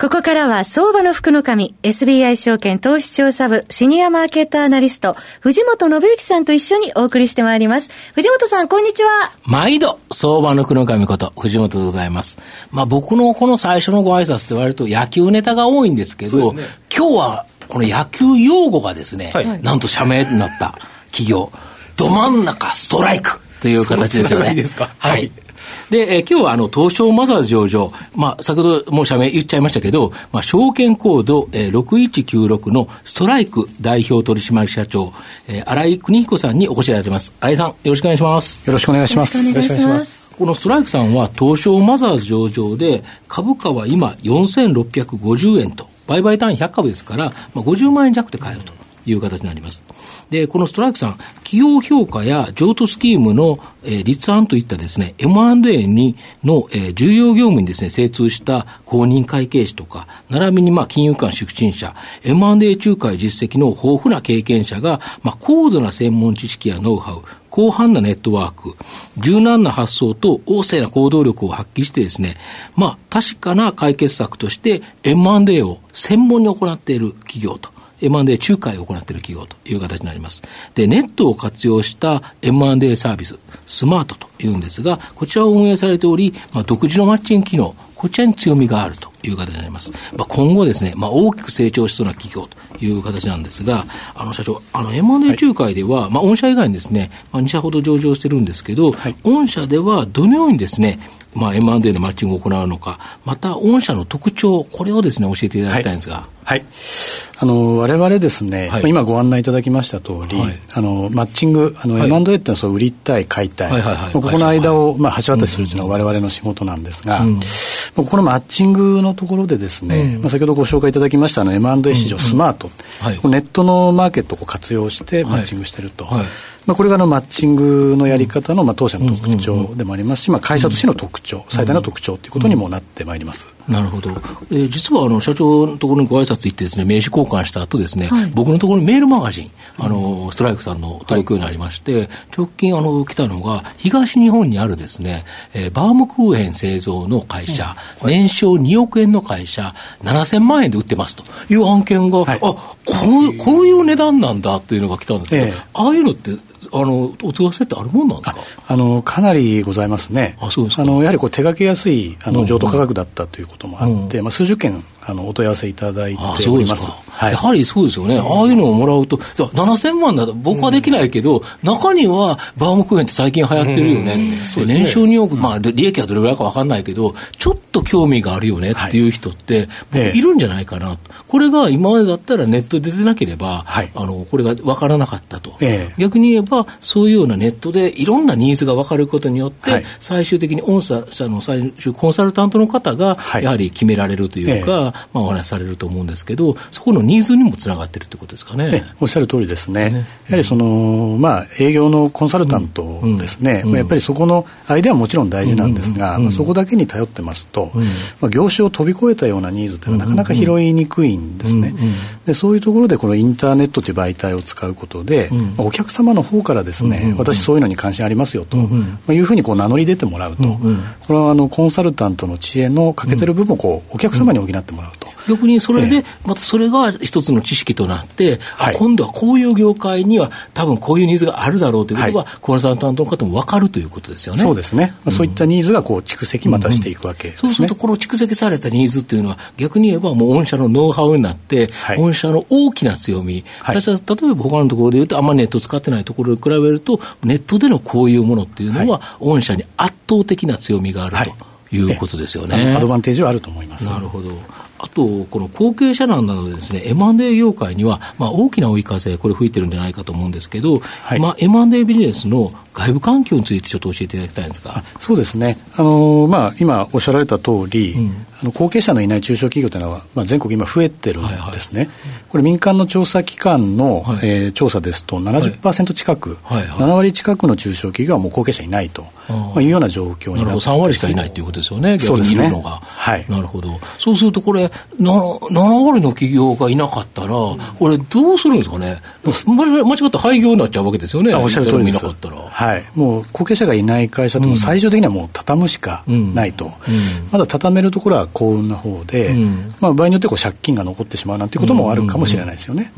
ここからは相場の福の神、SBI 証券投資調査部シニアマーケットアナリスト、藤本信之さんと一緒にお送りしてまいります。藤本さん、こんにちは。毎度、相場の福の神こと、藤本でございます。まあ僕のこの最初のご挨拶って割と野球ネタが多いんですけど、ね、今日はこの野球用語がですね、はい、なんと社名になった企業、ど真ん中ストライクという形ですよね。いいですか？はい。で、えー、今日はあの、東証マザーズ上場、まあ、先ほどもう社名言っちゃいましたけど、まあ、証券コード、えー、6196のストライク代表取締社長、えー、新井邦彦さんにお越しいただいてます。新井さん、よろしくお願いします。よろしくお願いします。よろしくお願いします。このストライクさんは、東証マザーズ上場で、株価は今4650円と、売買単位100株ですから、まあ、50万円弱で買えると。いう形になります。で、このストライクさん、企業評価や譲渡スキームの、えー、立案といったですね、M&A にの、えー、重要業務にですね、精通した公認会計士とか、並びにまあ金融機関出身者、M&A 仲介実績の豊富な経験者が、まあ高度な専門知識やノウハウ、広範なネットワーク、柔軟な発想と旺盛な行動力を発揮してですね、まあ確かな解決策として M&A を専門に行っている企業と。M&A 仲介を行っている企業という形になります。で、ネットを活用した M&A サービス、スマートというんですが、こちらを運営されており、まあ、独自のマッチング機能、こちらに強みがあるという形になります。まあ、今後ですね、まあ、大きく成長しそうな企業という形なんですが、あの社長、あの M&A 仲介では、はい、まあ、御社以外にですね、まあ、2社ほど上場してるんですけど、はい、御社ではどのようにですね、まあ、M&A のマッチングを行うのか、また、御社の特徴、これをですね、教えていただきたいんですが。はい。あの、我々ですね、はい、今ご案内いただきました通り、はい、あの、マッチング、M&A っていうのはそう売りたい、買いたい。ここの間を、まあ、橋渡しするというのは我々の仕事なんですが、うん、ここのマッチングのところでですね、うん、まあ、先ほどご紹介いただきましたあの M&A 市場スマート、うん、ネットのマーケットを活用してマッチングしてると。まあ、これがあのマッチングのやり方のまあ当社の特徴でもありますし、まあ、会社としての特徴、最大の特徴ということにもなってまいります。なるほど。えー、実はあの社長のところにご挨拶行ってですね、名刺交換した後ですね、はい、僕のところにメールマガジン、あの、ストライクさんの届くようになりまして、はい、直近あの来たのが、東日本にあるですね、えー、バームクーヘン製造の会社、はい、年商2億円の会社、7000万円で売ってますという案件が、はい、あこうこういう値段なんだっていうのが来たんですけど、えー、ああいうのってあのお問い合わせってあるもんなんですか？あのかなりございますね、あそうですあのやはりこう手がけやすいあの譲渡価格だったということもあって、うん、まあ、数十件あのお問い合わせいただいております。はい、やはりそうですよね、ああいうのをもらうと、7000万だと僕はできないけど、うん、中にはバームクーヘンって最近流行ってるよね、うん、年商2億、まあ、利益はどれぐらいか分かんないけど、ちょっと興味があるよねっていう人って、僕、いるんじゃないかな、これが今までだったらネットで出てなければ、はい、あのこれが分からなかったと、逆に言えば、そういうようなネットでいろんなニーズが分かることによって、はい、最終的に御社の最終コンサルタントの方が、やはり決められるというか、はい、まあ、お話しされると思うんですけど、そこのニーズにもつながってるってことですかね。おっしゃる通りですね。ねやはりその、まあ、営業のコンサルタントですね、うんうん、やっぱりそこのアイデアはもちろん大事なんですが、まあ、そこだけに頼ってますと、まあ、業種を飛び越えたようなニーズというのはなかなか拾いにくいんですね。でそういうところでこのインターネットという媒体を使うことで、まあ、お客様の方からですね、私そういうのに関心ありますよと、まあ、いうふうにこう名乗り出てもらうと、これはあのコンサルタントの知恵の欠けてる部分をこうお客様に補ってもらうと。逆にそれで、またそれが一つの知識となって、はい、今度はこういう業界には多分こういうニーズがあるだろうということが、はい、コンサルタントの方も分かるということですよね。そうですね。まあ、そういったニーズがこう蓄積またしていくわけですね、そうすると、この蓄積されたニーズっていうのは、逆に言えばもう御社のノウハウになって、はい、御社の大きな強み、私は例えば他のところで言うと、あんまりネット使ってないところに比べると、ネットでのこういうものっていうのは、御社に圧倒的な強みがあると。いうことですよね。アドバンテージはあると思います。なるほど。あと、この後継者難などでですね、M&A 業界には、まあ、大きな追い風、これ吹いてるんじゃないかと思うんですけど、はい、まあ、M&A ビジネスの外部環境についてちょっと教えていただきたいんですか。そうですね。あのまあ今おっしゃられた通り、うん、あの後継者のいない中小企業というのは、まあ、全国今増えてるんですね。はいはい、これ民間の調査機関の、はい、えー、調査ですと70%近く、はいはいはい、7割近くの中小企業はもう後継者いないと、まあ、いうような状況になって3割しかいないということですよね、逆にいるのが。ね、はい、なるほど。そうするとこれ、7割の企業がいなかったら、これどうするんですかね。間違った廃業になっちゃうわけですよね。おっしゃる通りです。はい。もう後継者がいない会社でも最終的にはもう畳むしかないと。うん。うん、まだ畳めるところは幸運な方で、うん、まあ場合によってこう借金が残ってしまうなんていうこともあるかもしれないですよね。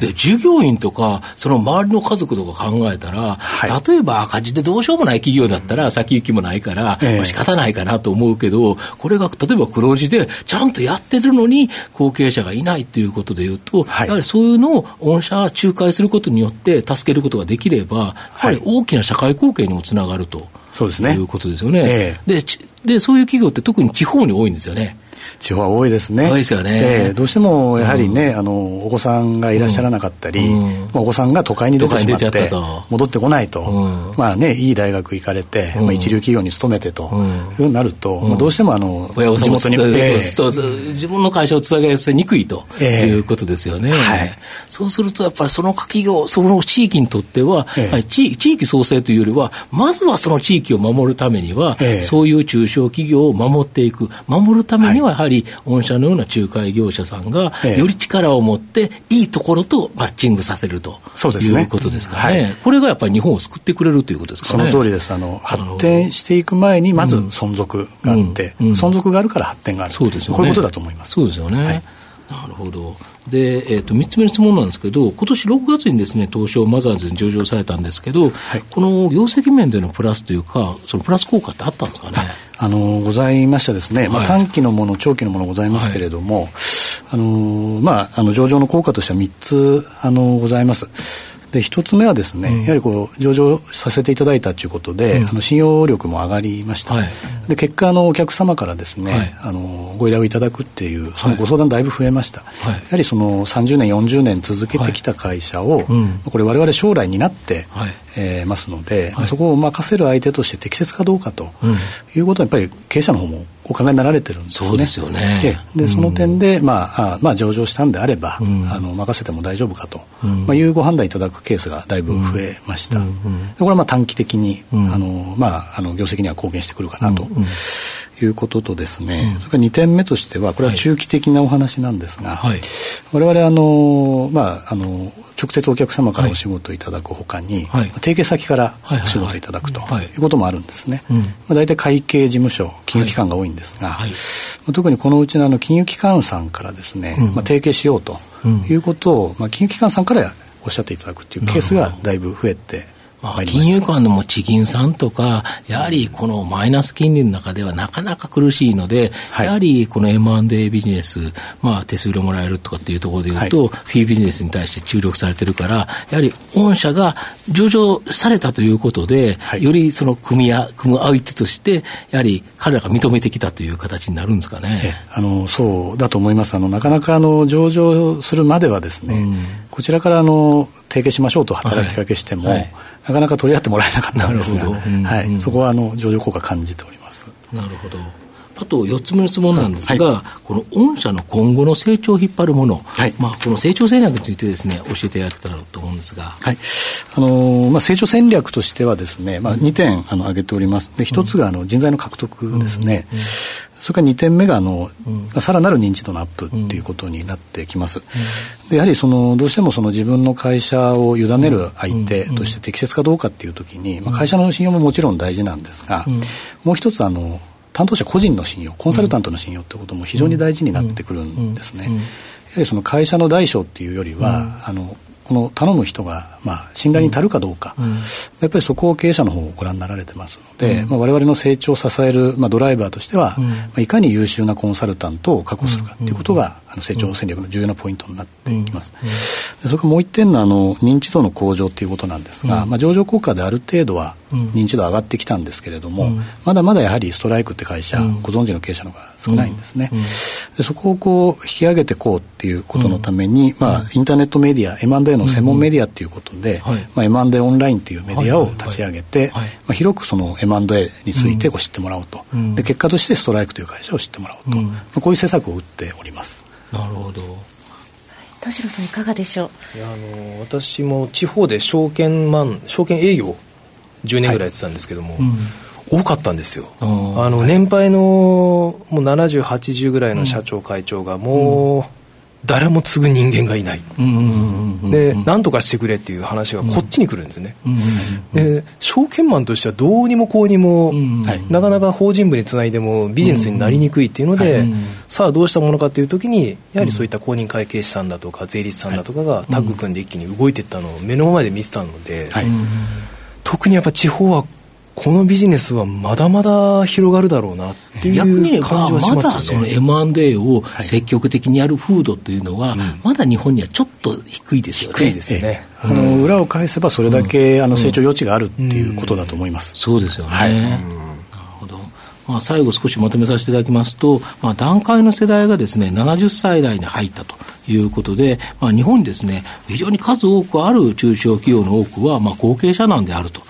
で、従業員とか、その周りの家族とか考えたら、はい、例えば赤字でどうしようもない企業だったら先行きもないから、えー、まあ仕方ないかなと思うけど、これが例えば黒字でちゃんとやってるのに後継者がいないということでいうと、はい、やはりそういうのを御社仲介することによって助けることができれば、やはり大きな社会貢献にもつながると。そうですね。いうことですよね。えー、でで、そういう企業って特に地方に多いんですよね。地方は多いですね。多いですよね。えー、どうしてもやはりね、うん、あのお子さんがいらっしゃらなかったり、うん、お子さんが都会に出てしまって戻ってこないと、うん、まあねいい大学行かれて、まあ一流企業に勤めてと、いうになると、まあどうしてもあの地元に、えー、自分の会社をつなげせにくいということですよね。はい。そうするとやっぱりその企業その地域にとっては、えー、地地域創生というよりはまずはその地域を守るためには、えー、そういう中小企業を守っていく。守るためにはやはり御社のような仲介業者さんが、より力を持って、いいところとマッチングさせるとそうです、ね、いうことですかね、はい、これがやっぱり日本を救ってくれるということですかね。その通りです。あの発展していく前に、まず存続があって、うん。うん、存続があるから発展があるそうですよ、ね、こういうことだと思います。そうですよね、はい。なるほど。で、えっ、ー、と、3つ目の質問なんですけど、今年6月にですね、東証マザーズに上場されたんですけど、はい、この業績面でのプラスというか、そのプラス効果ってあったんですかね？あの、ございましたですね、まあ、短期のもの、長期のものございますけれども、はい、あの、まあ、あの、上場の効果としては3つ、あの、ございます。で一つ目はですね、うん、やはりこう上場させていただいたということで、うん、あの信用力も上がりました、はい、で結果あの、お客様からですね、はい、あのご依頼をいただくっていう、そのご相談だいぶ増えました、はい、やはりその30年、40年続けてきた会社を、うん、これ、われわれ将来になって、はい。えー、ますので、そこを任せる相手として適切かどうかということは、やっぱり経営者の方もお考えになられてるんですね。そうですよね。で、その点で、まあ、あまあ、上場したんであれば、うん、あの任せても大丈夫かと、うん、まあ、いうご判断いただくケースがだいぶ増えました。これはまあ短期的に、あのまあ、あの業績には貢献してくるかなと。いうこととですね、それから2点目としては、これは中期的なお話なんですが、はい、我々あの、まあ、あの直接お客様からお仕事いただくほかに、はい、提携先からお仕事いただくとい。うこともあるんですね。まあ、大体会計事務所、金融機関が多いんですが、はい。はい、特にこのうちのあの金融機関さんからですね、うん、まあ、提携しようということを、まあ、金融機関さんからおっしゃっていただくというケースがだいぶ増えてまあ、金融間のも地銀さんとか、やはりこのマイナス金利の中ではなかなか苦しいので、はい、やはりこの M&A ビジネス、まあ、手数料もらえるとかっていうところでいうと、はい、フィービジネスに対して注力されてるから、やはり御社が上場されたということで、はい、よりその組み合組む相手として、やはり彼らが認めてきたという形になるんですかね。あのそうだと思います。あのなかなかあの上場するまではですね、うん、こちらからあの提携しましょうと働きかけしても、はいはい、なかなか取り合ってもらえなかったんですが、うんはい、そこはあの上場効果感じております。なるほどあと4つ目の質問なんですが、はい、この御社の今後の成長を引っ張るもの、はい、まあ、この成長戦略についてですね、教えていただけたらと思うんですが。はい。あのー、まあ、成長戦略としてはですね、まあ、2点、あの、挙げております。で、1つが、あの、人材の獲得ですね。うんうんそれから2点目があの、うん、さらなる認知度のアップっていうことになってきます。でやはりそのどうしてもその自分の会社を委ねる相手として適切かどうかっていうときに、まあ、会社の信用ももちろん大事なんですが、もう一つあの担当者個人の信用コンサルタントの信用ってことも非常に大事になってくるんですね。やはりその会社の大小っていうよりは、あのこの頼む人が、まあ、信頼に足るかどうか、うん、やっぱりそこを経営者の方をご覧になられてますので、うん、まあ、我々の成長を支える、まあ、ドライバーとしては、うん、まあ、いかに優秀なコンサルタントを確保するかということが、あの成長戦略の重要なポイントになっていきます。それからもう一点のあの認知度の向上ということなんですが、まあ、上場効果である程度は認知度上がってきたんですけれども、まだまだやはりストライクって会社、ご存知の経営者の方が少ないんですね。でそこをこう引き上げていこうっていうことのために、まあ、インターネットメディア M&A の専門メディアっていうことで、まあ、M&A オンラインっていうメディアを立ち上げて、まあ、広くその M&A についてこう知ってもらおうと、で結果としてストライクという会社を知ってもらおうと、まあ、こういう施策を打っております。なるほど。田代さんいかがでしょう？いやあの私も地方で証券マン証券営業10年ぐらいやってたんですけども、はい。うん、多かったんですよ。あの年配のもう7080ぐらいの社長会長がもう、誰も継ぐ人間がいない、で何とかしてくれっていう話がこっちに来るんですね、で証券マンとしてはどうにもこうにも、なかなか法人部につないでもビジネスになりにくいっていうので、さあどうしたものかというときにやはりそういった公認会計士さんだとか税理士さんだとかがタッグ組んで一気に動いていったのを目の前で見てたので、特にやっぱ地方はこのビジネスはまだまだ広がるだろうなっていう感じはしますよね。まだその M&A を積極的にやる風土というのは、はいまだ日本にはちょっと低いですよね。低いですよね。あの裏を返せばそれだけ、あの成長余地があるっていうことだと思います。そうですよね。はい、なるほど。まあ、最後少しまとめさせていただきますと、まあ、段階の世代がですね、70歳代に入ったということで、まあ、日本にですね、非常に数多くある中小企業の多くは、まあ、後継者なんであると。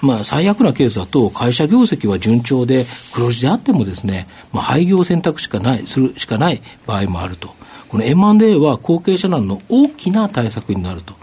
まあ、最悪なケースだと、会社業績は順調で、黒字であってもですね、まあ、廃業選択しかない、するしかない場合もあると。この M&A は後継者難の大きな対策になると。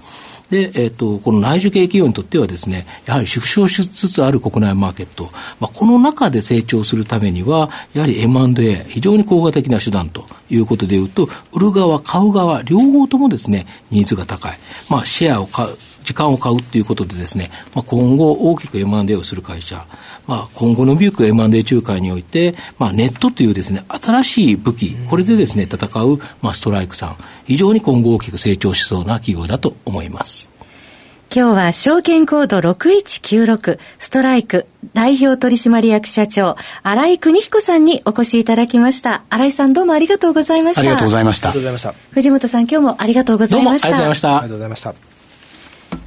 で、えっ、ー、と、この内需系企業にとってはですね、やはり縮小しつつある国内マーケット、まあ、この中で成長するためには、やはり M&A、非常に効果的な手段ということでいうと、売る側、買う側、両方ともですね、ニーズが高い。まあ、シェアを買う、時間を買うということでですね、まあ、今後大きく M&A をする会社、まあ、今後のビューク M&A 仲介において、まあ、ネットというですね、新しい武器、これでですね、戦う、まあ、ストライクさん、非常に今後大きく成長しそうな企業だと思います。今日は証券コード6196ストライク代表取締役社長新井邦彦さんにお越しいただきました。新井さんどうもありがとうございました。ありがとうございました。ありがとうございました。藤本さん今日もありがとうございました。ありがとうございました。ありがとうございました。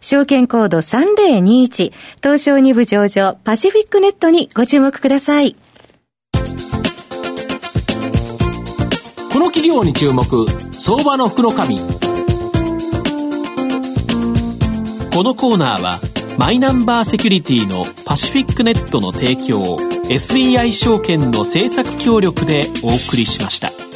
証券コード3021東証2部上場パシフィックネットにご注目ください。この企業に注目、相場の福の神。このコーナーは、マイナンバーセキュリティのパシフィックネットの提供、SBI 証券の政策協力でお送りしました。